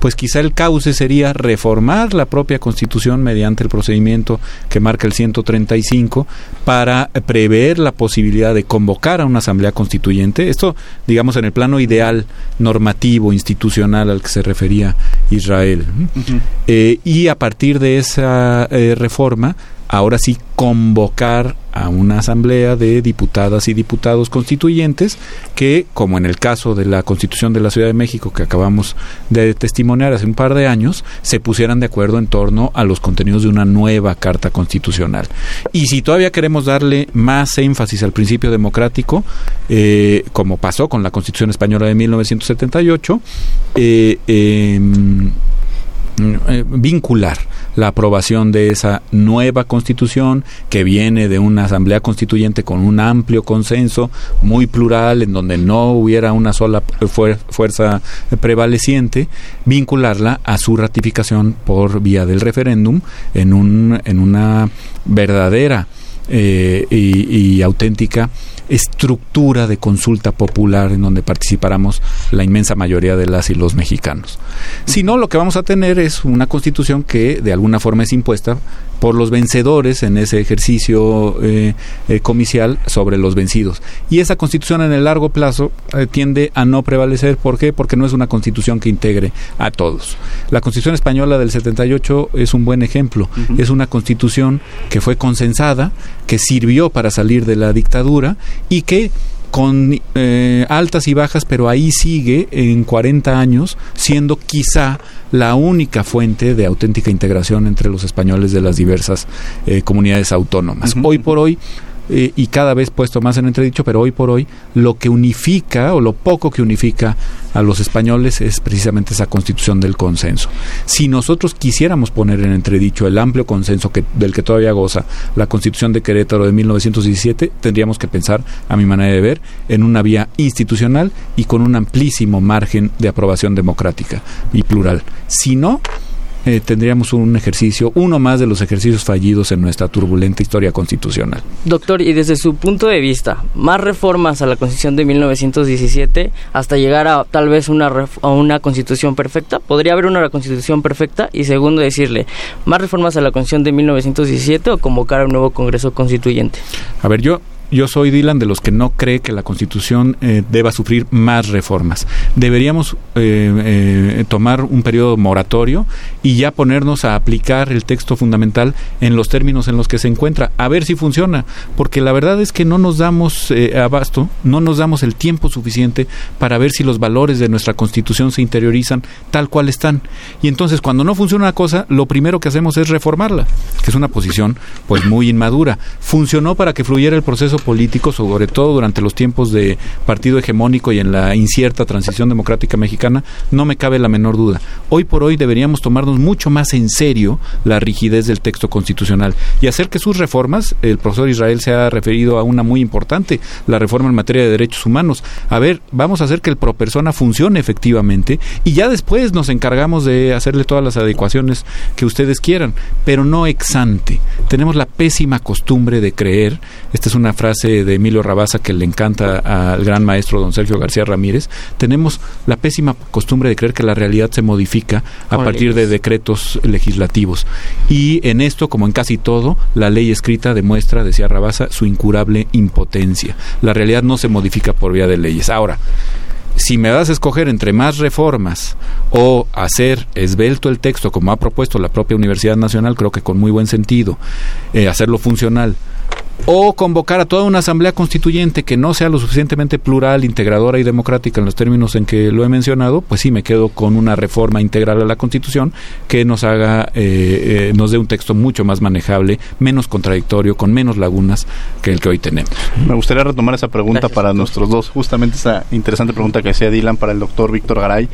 pues quizá el cauce sería reformar la propia Constitución mediante el procedimiento que marca el 135 para prever la posibilidad de convocar a una asamblea constituyente. Esto, digamos, en el plano ideal normativo, institucional al que se refería Israel. Eh, y a partir de esa eh, reforma, ahora sí convocar a una asamblea de diputadas y diputados constituyentes que, como en el caso de la Constitución de la Ciudad de México que acabamos de testimoniar hace un par de años, se pusieran de acuerdo en torno a los contenidos de una nueva Carta Constitucional. Y si todavía queremos darle más énfasis al principio democrático, eh, como pasó con la Constitución Española de 1978, eh, eh, vincular la aprobación de esa nueva constitución que viene de una asamblea constituyente con un amplio consenso, muy plural, en donde no hubiera una sola fuerza prevaleciente, vincularla a su ratificación por vía del referéndum en, un, en una verdadera eh, y, auténtica estructura de consulta popular en donde participáramos la inmensa mayoría de las y los mexicanos. Si no, lo que vamos a tener es una constitución que de alguna forma es impuesta por los vencedores en ese ejercicio eh, eh, comicial sobre los vencidos. Y esa constitución en el largo plazo eh, tiende a no prevalecer. ¿Por qué? Porque no es una constitución que integre a todos. La constitución española del 78 es un buen ejemplo. Es una constitución que fue consensada, que sirvió para salir de la dictadura y que con eh, altas y bajas, pero ahí sigue en 40 años siendo quizá la única fuente de auténtica integración entre los españoles de las diversas eh, comunidades autónomas. Hoy por hoy eh, y cada vez puesto más en entredicho, pero hoy por hoy lo que unifica o lo poco que unifica a los españoles es precisamente esa constitución del consenso. Si nosotros quisiéramos poner en entredicho el amplio consenso que, del que todavía goza la constitución de Querétaro de 1917, tendríamos que pensar, a mi manera de ver, en una vía institucional y con un amplísimo margen de aprobación democrática y plural. Si no, eh, tendríamos un ejercicio, uno más de los ejercicios fallidos en nuestra turbulenta historia constitucional. Doctor, y desde su punto de vista, más reformas a la Constitución de 1917 hasta llegar a tal vez una, a una Constitución perfecta. ¿Podría haber una Constitución perfecta? Y segundo, decirle, ¿más reformas a la Constitución de 1917 o convocar a un nuevo Congreso Constituyente? A ver, yo yo soy Dylan de los que no cree que la Constitución eh, deba sufrir más reformas. Deberíamos eh, eh, tomar un periodo moratorio y ya ponernos a aplicar el texto fundamental en los términos en los que se encuentra, a ver si funciona, porque la verdad es que no nos damos abasto, no nos damos el tiempo suficiente para ver si los valores de nuestra Constitución se interiorizan tal cual están. Y entonces cuando no funciona una cosa, lo primero que hacemos es reformarla, que es una posición pues muy inmadura. Funcionó para que fluyera el proceso políticos, sobre todo durante los tiempos de partido hegemónico y en la incierta transición democrática mexicana, no me cabe la menor duda. Hoy por hoy deberíamos tomarnos mucho más en serio la rigidez del texto constitucional y hacer que sus reformas, el profesor Israel se ha referido a una muy importante, la reforma en materia de derechos humanos. A ver, vamos a hacer que el pro persona funcione efectivamente y ya después nos encargamos de hacerle todas las adecuaciones que ustedes quieran, pero no ex ante. Tenemos la pésima costumbre de creer, esta es una frase de Emilio Rabasa que le encanta al gran maestro don Sergio García Ramírez, tenemos la pésima costumbre de creer que la realidad se modifica a partir de decretos legislativos. Y en esto, como en casi todo, la ley escrita demuestra, decía Rabasa, su incurable impotencia. La realidad no se modifica por vía de leyes. Ahora, si me das a escoger entre más reformas o hacer esbelto el texto como ha propuesto la propia Universidad Nacional, creo que con muy buen sentido, eh, hacerlo funcional, o convocar a toda una asamblea constituyente que no sea lo suficientemente plural, integradora y democrática en los términos en que lo he mencionado, pues sí me quedo con una reforma integral a la Constitución que nos haga, eh, eh, nos dé un texto mucho más manejable, menos contradictorio, con menos lagunas que el que hoy tenemos. Me gustaría retomar esa pregunta para nuestros dos, justamente esa interesante pregunta que hacía Dylan para el doctor Víctor Garay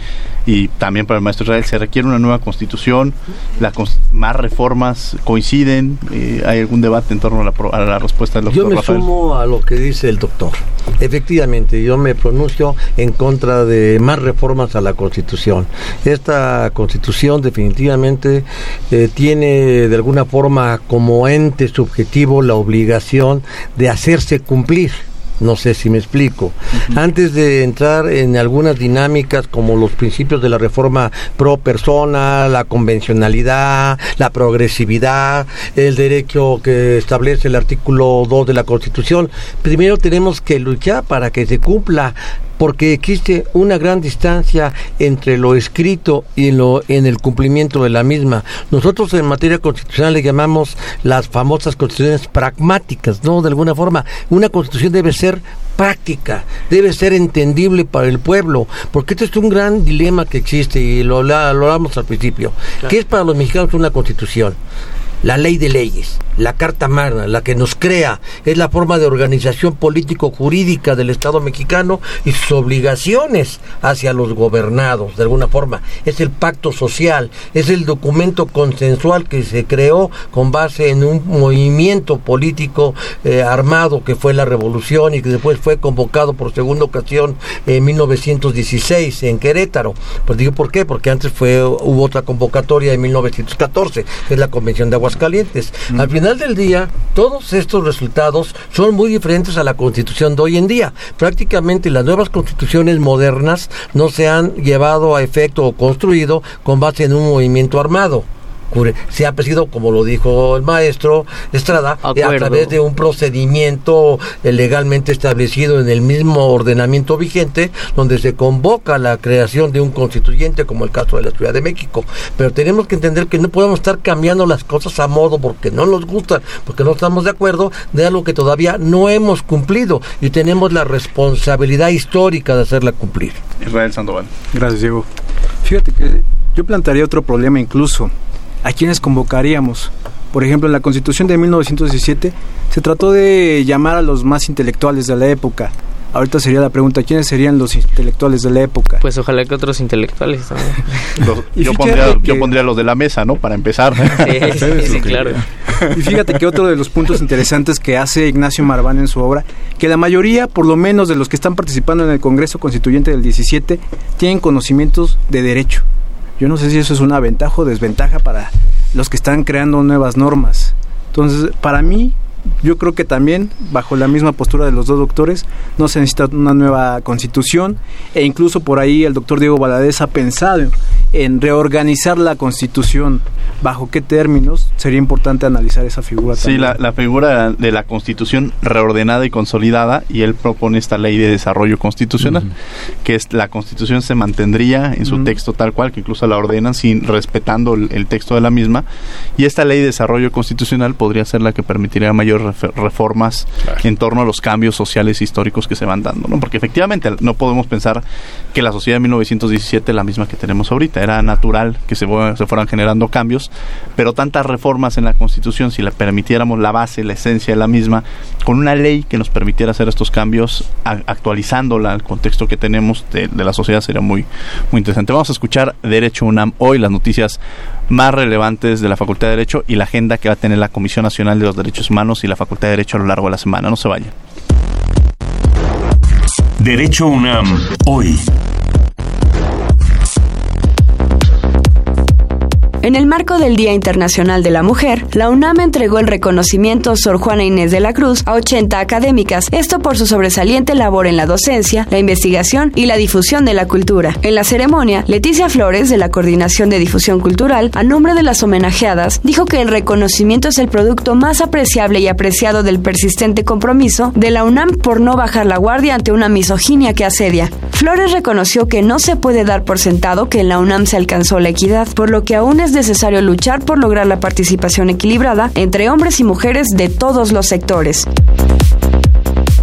y también para el maestro Israel. ¿Se requiere una nueva Constitución? La, ¿Más reformas coinciden? Eh, ¿Hay algún debate en torno a la, a la respuesta? Yo me sumo a lo que dice el doctor. Efectivamente, yo me pronuncio en contra de más reformas a la Constitución. Esta Constitución definitivamente eh, tiene de alguna forma como ente subjetivo la obligación de hacerse cumplir no sé si me explico. Antes de entrar en algunas dinámicas como los principios de la reforma pro persona, la convencionalidad, la progresividad, el derecho que establece el artículo 2 de la Constitución, primero tenemos que luchar para que se cumpla porque existe una gran distancia entre lo escrito y lo en el cumplimiento de la misma. Nosotros en materia constitucional le llamamos las famosas constituciones pragmáticas, ¿no? De alguna forma, una constitución debe ser práctica, debe ser entendible para el pueblo, porque este es un gran dilema que existe y lo, lo hablamos al principio. ¿Qué es para los mexicanos una constitución? La ley de leyes la Carta Magna, la que nos crea, es la forma de organización político-jurídica del Estado mexicano y sus obligaciones hacia los gobernados, de alguna forma. Es el pacto social, es el documento consensual que se creó con base en un movimiento político eh, armado que fue la revolución y que después fue convocado por segunda ocasión en 1916 en Querétaro. Pues digo, ¿por qué? Porque antes fue hubo otra convocatoria en 1914, que es la Convención de Aguascalientes. Al final del día, todos estos resultados son muy diferentes a la Constitución de hoy en día. Prácticamente las nuevas constituciones modernas no se han llevado a efecto o construido con base en un movimiento armado se ha presidido, como lo dijo el maestro Estrada, a través de un procedimiento eh, legalmente establecido en el mismo ordenamiento vigente, donde se convoca la creación de un constituyente, como el caso de la Ciudad de México. Pero tenemos que entender que no podemos estar cambiando las cosas a modo porque no nos gustan, porque no estamos de acuerdo de algo que todavía no hemos cumplido y tenemos la responsabilidad histórica de hacerla cumplir. Israel Sandoval. Gracias, Diego. Fíjate que yo plantearía otro problema incluso ¿a quiénes convocaríamos? Por ejemplo, en la Constitución de 1917 se trató de llamar a los más intelectuales de la época. Ahorita sería la pregunta, ¿quiénes serían los intelectuales de la época? Pues ojalá que otros intelectuales yo, pondría, yo, pondría, los de la mesa, ¿no? Para empezar. Sí, claro. Y fíjate que otro de los puntos interesantes que hace Ignacio Marván en su obra, que la mayoría, por lo menos de los que están participando en el Congreso Constituyente del 17, tienen conocimientos de derecho. Yo no sé si eso es una ventaja o desventaja para los que están creando nuevas normas. Entonces, para mí, yo creo que también, bajo la misma postura de los dos doctores, no se necesita una nueva constitución e incluso por ahí el doctor Diego Valadez ha pensado en reorganizar la constitución. ¿Bajo qué términos? Sería importante analizar esa figura. Sí, la, la, figura de la constitución reordenada y consolidada y él propone esta ley de desarrollo constitucional, que es la constitución se mantendría en su texto tal cual, que incluso la ordenan sin respetando el, texto de la misma, y esta ley de desarrollo constitucional podría ser la que permitiría mayor reformas en torno a los cambios sociales e históricos que se van dando, ¿no? Porque efectivamente no podemos pensar que la sociedad de 1917 es la misma que tenemos ahorita. Era natural que se, se fueran generando cambios, pero tantas reformas en la Constitución, si le permitiéramos la base, la esencia de la misma, con una ley que nos permitiera hacer estos cambios, actualizándola al contexto que tenemos de, de la sociedad, sería muy, muy interesante. Vamos a escuchar Derecho UNAM hoy, las noticias más relevantes de la Facultad de Derecho y la agenda que va a tener la Comisión Nacional de los Derechos Humanos y la Facultad de Derecho a lo largo de la semana. No se vayan. Derecho UNAM, hoy. En el marco del Día Internacional de la Mujer, la UNAM entregó el reconocimiento Sor Juana Inés de la Cruz a 80 académicas, esto por su sobresaliente labor en la docencia, la investigación y la difusión de la cultura. En la ceremonia, Leticia Flores, de la Coordinación de Difusión Cultural, a nombre de las homenajeadas, dijo que el reconocimiento es el producto más apreciable y apreciado del persistente compromiso de la UNAM por no bajar la guardia ante una misoginia que asedia. Flores reconoció que no se puede dar por sentado que en la UNAM se alcanzó la equidad, por lo que aún es necesario luchar por lograr la participación equilibrada entre hombres y mujeres de todos los sectores.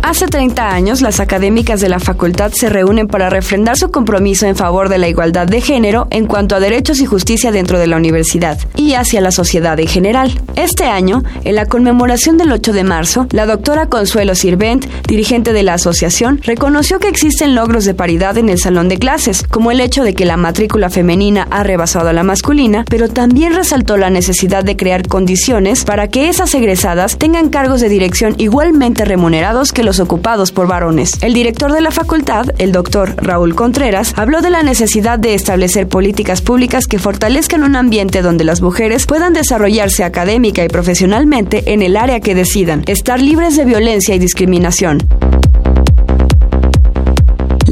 Hace 30 años, las académicas de la facultad se reúnen para refrendar su compromiso en favor de la igualdad de género en cuanto a derechos y justicia dentro de la universidad y hacia la sociedad en general. Este año, en la conmemoración del 8 de marzo, la doctora Consuelo Sirvent, dirigente de la asociación, reconoció que existen logros de paridad en el salón de clases, como el hecho de que la matrícula femenina ha rebasado a la masculina, pero también resaltó la necesidad de crear condiciones para que esas egresadas tengan cargos de dirección igualmente remunerados que los ocupados por varones. El director de la facultad, el doctor Raúl Contreras, habló de la necesidad de establecer políticas públicas que fortalezcan un ambiente donde las mujeres puedan desarrollarse académica y profesionalmente en el área que decidan, estar libres de violencia y discriminación.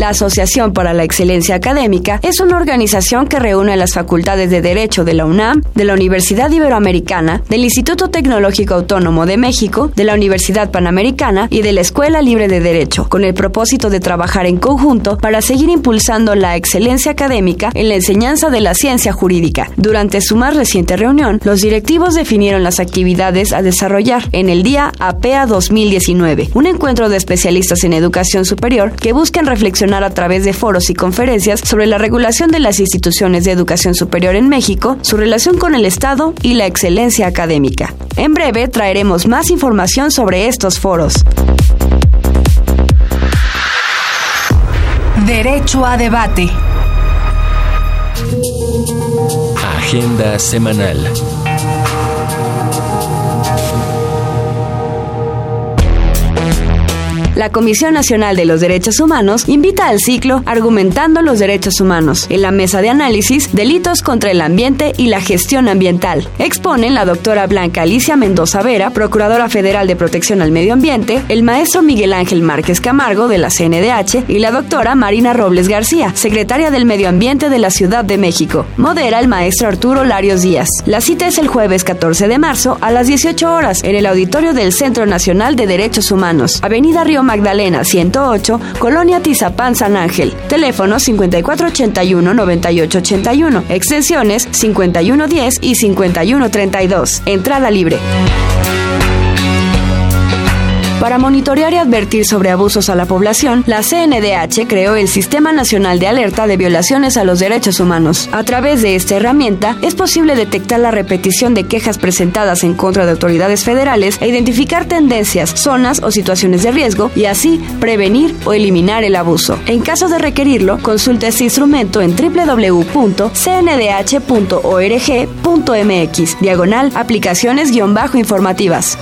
La Asociación para la Excelencia Académica es una organización que reúne las facultades de Derecho de la UNAM, de la Universidad Iberoamericana, del Instituto Tecnológico Autónomo de México, de la Universidad Panamericana y de la Escuela Libre de Derecho, con el propósito de trabajar en conjunto para seguir impulsando la excelencia académica en la enseñanza de la ciencia jurídica. Durante su más reciente reunión, los directivos definieron las actividades a desarrollar en el día APEA 2019, un encuentro de especialistas en educación superior que buscan reflexionar reflexionar a través de foros y conferencias sobre la regulación de las instituciones de educación superior en México, su relación con el Estado y la excelencia académica. En breve traeremos más información sobre estos foros. Derecho a debate. Agenda semanal. La Comisión Nacional de los Derechos Humanos invita al ciclo Argumentando los Derechos Humanos en la mesa de análisis Delitos contra el Ambiente y la Gestión Ambiental. Exponen la doctora Blanca Alicia Mendoza Vera, Procuradora Federal de Protección al Medio Ambiente, el maestro Miguel Ángel Márquez Camargo de la CNDH y la doctora Marina Robles García, secretaria del Medio Ambiente de la Ciudad de México. Modera el maestro Arturo Larios Díaz. La cita es el jueves 14 de marzo a las 18 horas en el auditorio del Centro Nacional de Derechos Humanos, Avenida Río Magdalena 108, Colonia Tizapán San Ángel. Teléfono 5481-9881, extensiones 5110 y 5132. Entrada libre. Para monitorear y advertir sobre abusos a la población, la CNDH creó el Sistema Nacional de Alerta de Violaciones a los Derechos Humanos. A través de esta herramienta es posible detectar la repetición de quejas presentadas en contra de autoridades federales e identificar tendencias, zonas o situaciones de riesgo y así prevenir o eliminar el abuso. En caso de requerirlo, consulte este instrumento en www.cndh.org.mx, diagonal aplicaciones-informativas.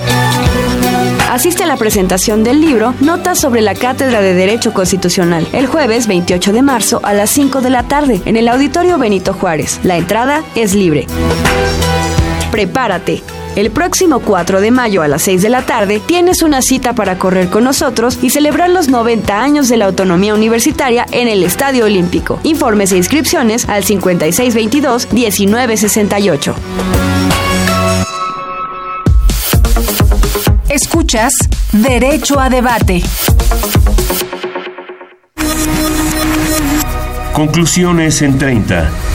Asiste a la presentación del libro Notas sobre la Cátedra de Derecho Constitucional el jueves 28 de marzo a las 5 de la tarde en el Auditorio Benito Juárez. La entrada es libre. Prepárate. El próximo 4 de mayo a las 6 de la tarde tienes una cita para correr con nosotros y celebrar los 90 años de la autonomía universitaria en el Estadio Olímpico. Informes e inscripciones al 5622-1968. Escuchas Derecho a Debate. Conclusiones en 30.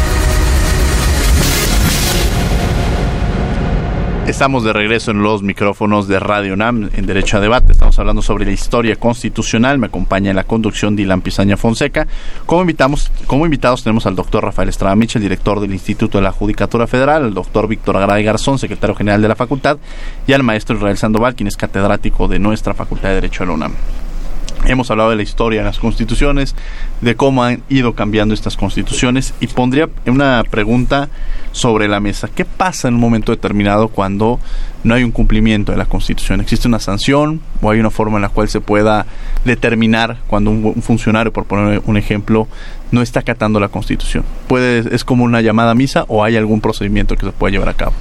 Estamos de regreso en los micrófonos de Radio NAM en Derecho a Debate. Estamos hablando sobre la historia constitucional. Me acompaña en la conducción Dylan Pizaña Fonseca. Como, invitamos, como invitados tenemos al doctor Rafael Estrada Mitchell, director del Instituto de la Judicatura Federal, al doctor Víctor Agraday Garzón, secretario general de la facultad, y al maestro Israel Sandoval, quien es catedrático de nuestra Facultad de Derecho de la UNAM. Hemos hablado de la historia de las constituciones, de cómo han ido cambiando estas constituciones y pondría una pregunta sobre la mesa. ¿Qué pasa en un momento determinado cuando no hay un cumplimiento de la constitución? ¿Existe una sanción o hay una forma en la cual se pueda determinar cuando un, funcionario, por poner un ejemplo, no está acatando la constitución? ¿Puede, ¿Es como una llamada a misa o hay algún procedimiento que se pueda llevar a cabo?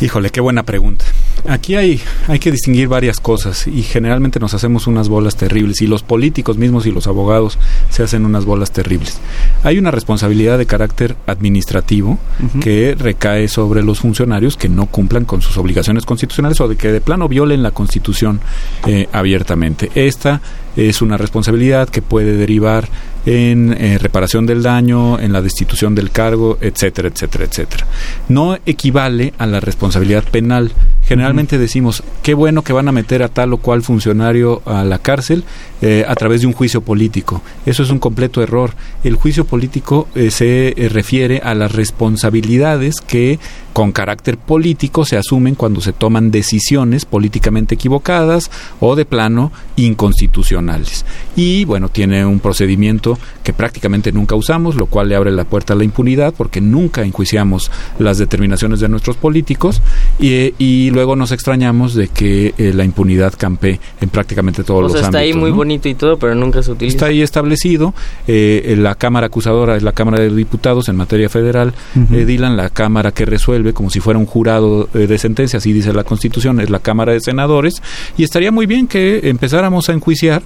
Híjole, qué buena pregunta. Aquí hay, hay que distinguir varias cosas y generalmente nos hacemos unas bolas terribles y los políticos mismos y los abogados se hacen unas bolas terribles. Hay una responsabilidad de carácter administrativo que recae sobre los funcionarios que no cumplan con sus obligaciones constitucionales o de que de plano violen la constitución eh, abiertamente. Esta es una responsabilidad que puede derivar en eh, reparación del daño, en la destitución del cargo, etcétera, etcétera, etcétera. No equivale a la responsabilidad penal. Generalmente decimos, qué bueno que van a meter a tal o cual funcionario a la cárcel eh, a través de un juicio político. Eso es un completo error. El juicio político eh, se refiere a las responsabilidades que con carácter político se asumen cuando se toman decisiones políticamente equivocadas o de plano inconstitucionales. Y bueno, tiene un procedimiento que prácticamente nunca usamos, lo cual le abre la puerta a la impunidad porque nunca enjuiciamos las determinaciones de nuestros políticos y, y luego nos extrañamos de que eh, la impunidad campe en prácticamente todos o los sea, está ámbitos. ahí muy ¿no? bonito y todo, pero nunca se utiliza. Está ahí establecido. eh, la Cámara acusadora es la Cámara de Diputados en materia federal. Ujú. eh, Dylan, la Cámara que resuelve como si fuera un jurado eh, de sentencia, así dice la Constitución, es la Cámara de Senadores. Y estaría muy bien que empezáramos a enjuiciar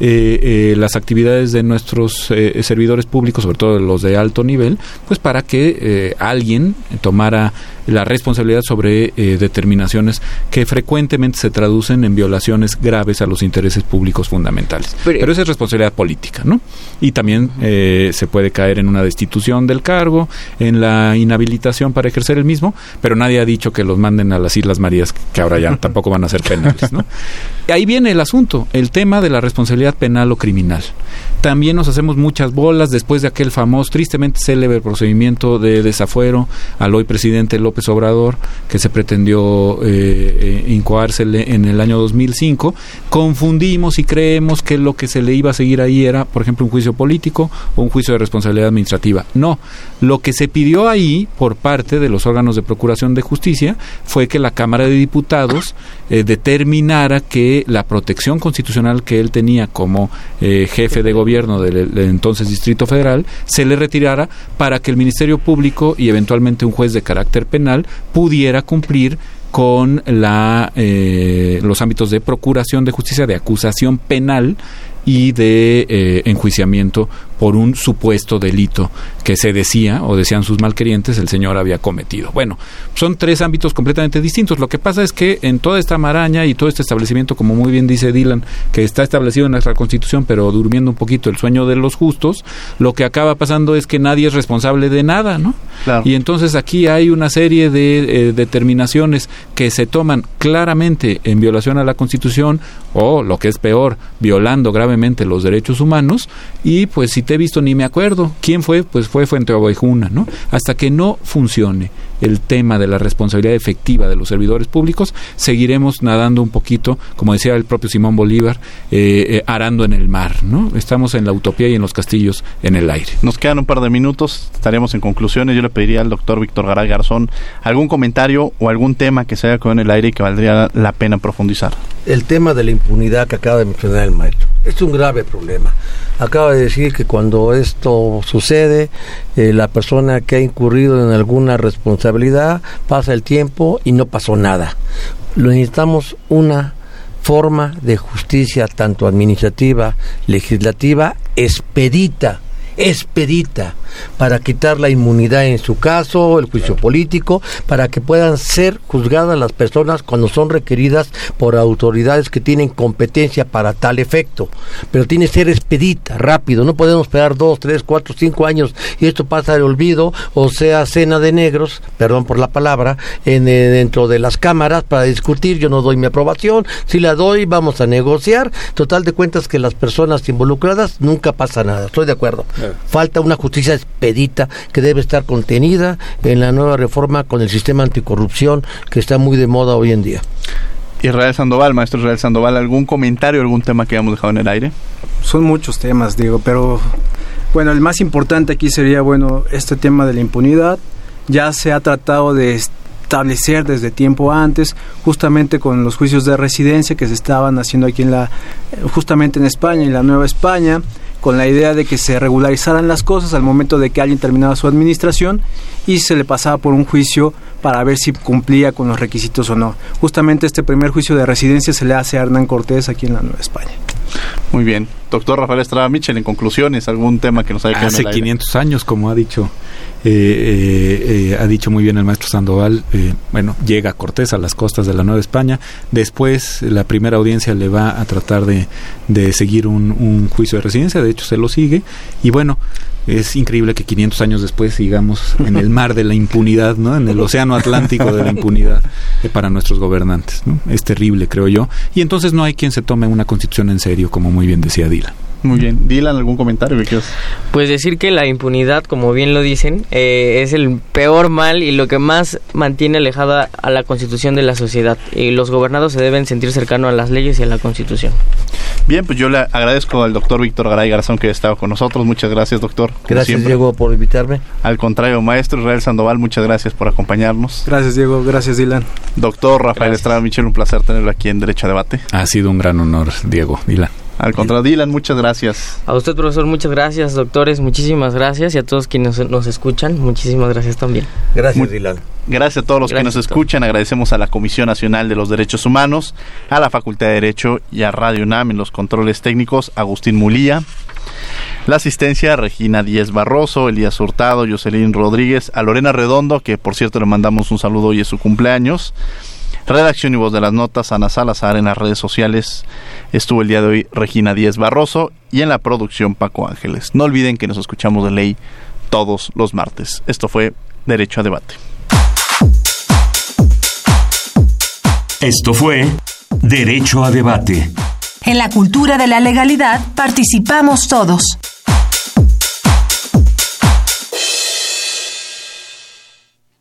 eh, eh, las actividades de nuestros eh, servidores públicos, sobre todo los de alto nivel, pues para que eh, alguien tomara la responsabilidad sobre eh, determinaciones que frecuentemente se traducen en violaciones graves a los intereses públicos fundamentales. Pero, esa es responsabilidad política, ¿no? Y también eh, se puede caer en una destitución del cargo, en la inhabilitación para ejercer el mismo, pero nadie ha dicho que los manden a las Islas Marías, que ahora ya tampoco van a ser penales, ¿no? Ahí viene el asunto, el tema de la responsabilidad penal o criminal. También nos hacemos muchas bolas después de aquel famoso, tristemente célebre procedimiento de desafuero al hoy presidente López Obrador, que se pretendió eh, incoársele en el año 2005. Confundimos y creemos que lo que se le iba a seguir ahí era, por ejemplo, un juicio político o un juicio de responsabilidad administrativa. No, lo que se pidió ahí por parte de los órganos de procuración de justicia fue que la Cámara de Diputados eh, determinara que la protección constitucional que él tenía como eh, jefe de gobierno del, entonces Distrito Federal se le retirara para que el Ministerio Público y eventualmente un juez de carácter penal pudiera cumplir con la, eh, los ámbitos de procuración de justicia, de acusación penal y de eh, enjuiciamiento por un supuesto delito que se decía o decían sus malquerientes el señor había cometido. Bueno, son tres ámbitos completamente distintos. Lo que pasa es que en toda esta maraña y todo este establecimiento, como muy bien dice Dylan, que está establecido en nuestra Constitución, pero durmiendo un poquito el sueño de los justos, lo que acaba pasando es que nadie es responsable de nada, ¿no? Y entonces aquí hay una serie de eh, determinaciones que se toman claramente en violación a la Constitución o, lo que es peor, violando gravemente los derechos humanos y pues si te he visto ni me acuerdo. ¿Quién fue? Pues fue Fuente ¿no? Hasta que no funcione el tema de la responsabilidad efectiva de los servidores públicos, seguiremos nadando un poquito, como decía el propio Simón Bolívar, eh, eh, arando en el mar, ¿no? Estamos en la utopía y en los castillos en el aire. Nos quedan un par de minutos, estaremos en conclusiones. Yo le pediría al doctor Víctor Garay Garzón algún comentario o algún tema que se haya quedado en el aire y que valdría la pena profundizar. El tema de la impunidad que acaba de mencionar el maestro es un grave problema. Acaba de decir que cuando esto sucede, eh, la persona que ha incurrido en alguna responsabilidad pasa el tiempo y no pasó nada. Necesitamos una forma de justicia tanto administrativa, legislativa, expedita expedita para quitar la inmunidad en su caso, el juicio político, para que puedan ser juzgadas las personas cuando son requeridas por autoridades que tienen competencia para tal efecto. Pero tiene que ser expedita, rápido, no podemos esperar dos, tres, cuatro, cinco años y esto pasa de olvido o sea cena de negros, perdón por la palabra, en, eh, dentro de las cámaras para discutir, yo no doy mi aprobación, si la doy vamos a negociar, total de cuentas que las personas involucradas nunca pasa nada, estoy de acuerdo. Falta una justicia expedita que debe estar contenida en la nueva reforma con el sistema anticorrupción que está muy de moda hoy en día. Israel Sandoval, maestro Israel Sandoval, ¿algún comentario, algún tema que hayamos dejado en el aire? Son muchos temas, digo, pero bueno, el más importante aquí sería, bueno, este tema de la impunidad. Ya se ha tratado de establecer desde tiempo antes, justamente con los juicios de residencia que se estaban haciendo aquí en la, justamente en España, en la Nueva España con la idea de que se regularizaran las cosas al momento de que alguien terminaba su administración y se le pasaba por un juicio para ver si cumplía con los requisitos o no. Justamente este primer juicio de residencia se le hace a Hernán Cortés aquí en la Nueva España. Muy bien. Doctor Rafael Estrada Michel, en conclusiones, algún tema que nos haya quedado Hace 500 años, como ha dicho eh, eh, eh, ha dicho muy bien el maestro Sandoval, bueno, llega Cortés a las costas de la Nueva España, después la primera audiencia le va a tratar de, de seguir un, un, juicio de residencia, de hecho se lo sigue, y bueno, es increíble que 500 años después sigamos en el mar de la impunidad, ¿no? en el océano Atlántico de la impunidad para nuestros gobernantes. ¿no? Es terrible, creo yo, y entonces no hay quien se tome una constitución en serio, como muy bien decía Dylan. Muy bien. Dylan, ¿algún comentario? Pues decir que la impunidad, como bien lo dicen, eh, es el peor mal y lo que más mantiene alejada a la constitución de la sociedad. Y los gobernados se deben sentir cercanos a las leyes y a la constitución. Bien, pues yo le agradezco al doctor Víctor Garay Garzón que ha estado con nosotros. Muchas gracias, doctor. Gracias, Diego, por invitarme. Al contrario, maestro Israel Sandoval, muchas gracias por acompañarnos. Gracias, Diego. Gracias, Dylan. Doctor Rafael Estrada Michel, un placer tenerlo aquí en Derecho a Debate. Ha sido un gran honor, Diego. Dylan. Al contrario, Dylan, muchas gracias. A usted, profesor, muchas gracias. Doctores, muchísimas gracias. Y a todos quienes nos escuchan, muchísimas gracias también. Gracias, Dylan. Gracias a todos los que nos escuchan. Agradecemos a la Comisión Nacional de los Derechos Humanos, a la Facultad de Derecho y a Radio UNAM en los controles técnicos, Agustín Mulía. La asistencia, Regina Díez Barroso, Elías Hurtado, Jocelyn Rodríguez, a Lorena Redondo, que por cierto le mandamos un saludo hoy es su cumpleaños. Redacción y voz de las notas, Ana Salazar en las redes sociales. Estuvo el día de hoy Regina Díez Barroso y en la producción Paco Ángeles. No olviden que nos escuchamos de ley todos los martes. Esto fue Derecho a Debate. Esto fue Derecho a Debate. En la cultura de la legalidad participamos todos.